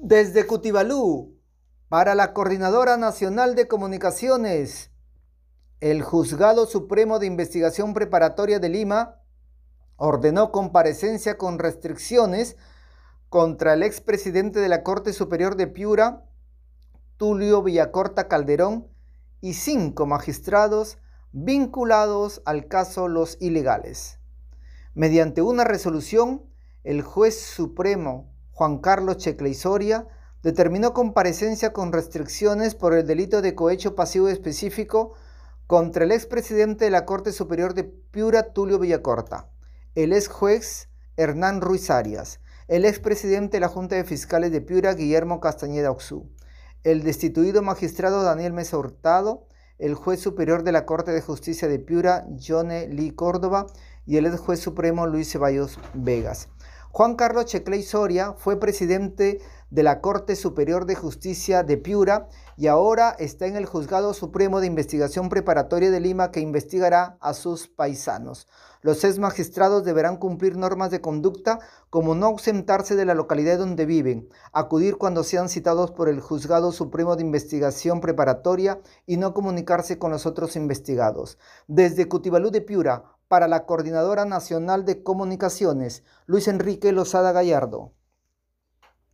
Desde Cutibalú, para la Coordinadora Nacional de Comunicaciones, el Juzgado Supremo de Investigación Preparatoria de Lima ordenó comparecencia con restricciones contra el expresidente de la Corte Superior de Piura, Tulio Villacorta Calderón, y cinco magistrados vinculados al caso Los Ilegales. Mediante una resolución, el juez supremo Juan Carlos Checleisoria determinó comparecencia con restricciones por el delito de cohecho pasivo específico contra el expresidente de la Corte Superior de Piura, Tulio Villacorta, el ex juez Hernán Ruiz Arias, el expresidente de la Junta de Fiscales de Piura, Guillermo Castañeda Oxú, el destituido magistrado Daniel Mesa Hurtado, el juez superior de la Corte de Justicia de Piura, Johnny Lee Córdoba, y el ex juez supremo Luis Ceballos Vegas. Juan Carlos Checley Soria fue presidente de la Corte Superior de Justicia de Piura y ahora está en el Juzgado Supremo de Investigación Preparatoria de Lima que investigará a sus paisanos. Los ex magistrados deberán cumplir normas de conducta como no ausentarse de la localidad donde viven, acudir cuando sean citados por el Juzgado Supremo de Investigación Preparatoria y no comunicarse con los otros investigados. Desde Cutibalú de Piura, para la Coordinadora Nacional de Comunicaciones, Luis Enrique Lozada Gallardo.